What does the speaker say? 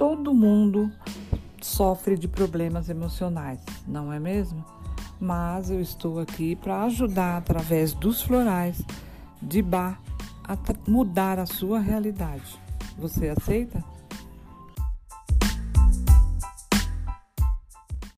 todo mundo sofre de problemas emocionais, não é mesmo? Mas eu estou aqui para ajudar através dos florais de bar a mudar a sua realidade. Você aceita?